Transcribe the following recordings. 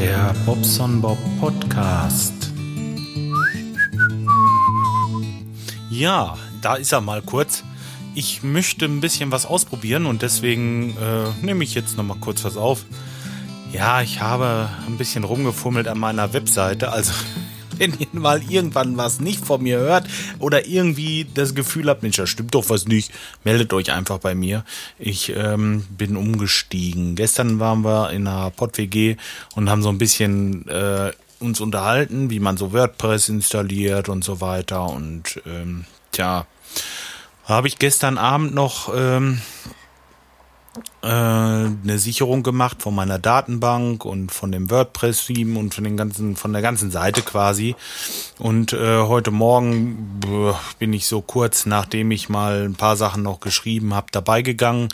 der Bobson Bob Podcast. Ja, da ist er mal kurz. Ich möchte ein bisschen was ausprobieren und deswegen äh, nehme ich jetzt noch mal kurz was auf. Ja, ich habe ein bisschen rumgefummelt an meiner Webseite, also wenn ihr mal irgendwann was nicht von mir hört oder irgendwie das Gefühl habt, Mensch, da stimmt doch was nicht, meldet euch einfach bei mir. Ich ähm, bin umgestiegen. Gestern waren wir in einer PodWG und haben so ein bisschen äh, uns unterhalten, wie man so WordPress installiert und so weiter. Und ähm, tja, habe ich gestern Abend noch ähm, äh, eine Sicherung gemacht von meiner Datenbank und von dem WordPress-Theme und von den ganzen, von der ganzen Seite quasi. Und äh, heute Morgen äh, bin ich so kurz, nachdem ich mal ein paar Sachen noch geschrieben habe, dabei gegangen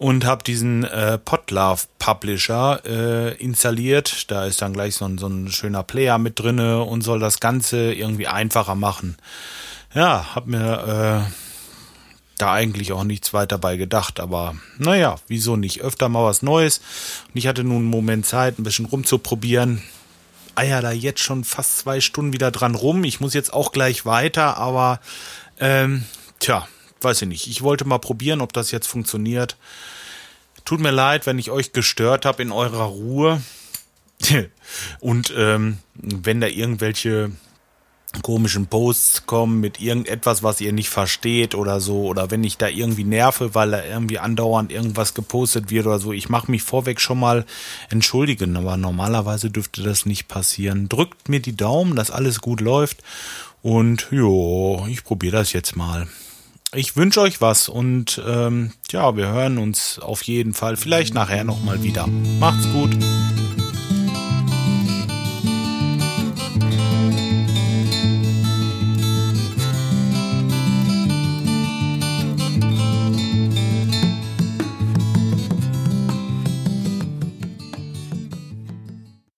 und habe diesen äh, Podlove Publisher äh, installiert. Da ist dann gleich so ein, so ein schöner Player mit drinne und soll das Ganze irgendwie einfacher machen. Ja, hab mir äh, da eigentlich auch nichts weiter bei gedacht, aber naja, wieso nicht? Öfter mal was Neues. Und ich hatte nun einen Moment Zeit, ein bisschen rumzuprobieren. Eier da jetzt schon fast zwei Stunden wieder dran rum. Ich muss jetzt auch gleich weiter, aber ähm, tja, weiß ich nicht. Ich wollte mal probieren, ob das jetzt funktioniert. Tut mir leid, wenn ich euch gestört habe in eurer Ruhe. Und ähm, wenn da irgendwelche komischen Posts kommen mit irgendetwas, was ihr nicht versteht oder so, oder wenn ich da irgendwie nerve, weil da irgendwie andauernd irgendwas gepostet wird oder so, ich mache mich vorweg schon mal entschuldigen, aber normalerweise dürfte das nicht passieren. Drückt mir die Daumen, dass alles gut läuft und jo, ich probiere das jetzt mal. Ich wünsche euch was und ähm, ja, wir hören uns auf jeden Fall vielleicht nachher nochmal wieder. Macht's gut.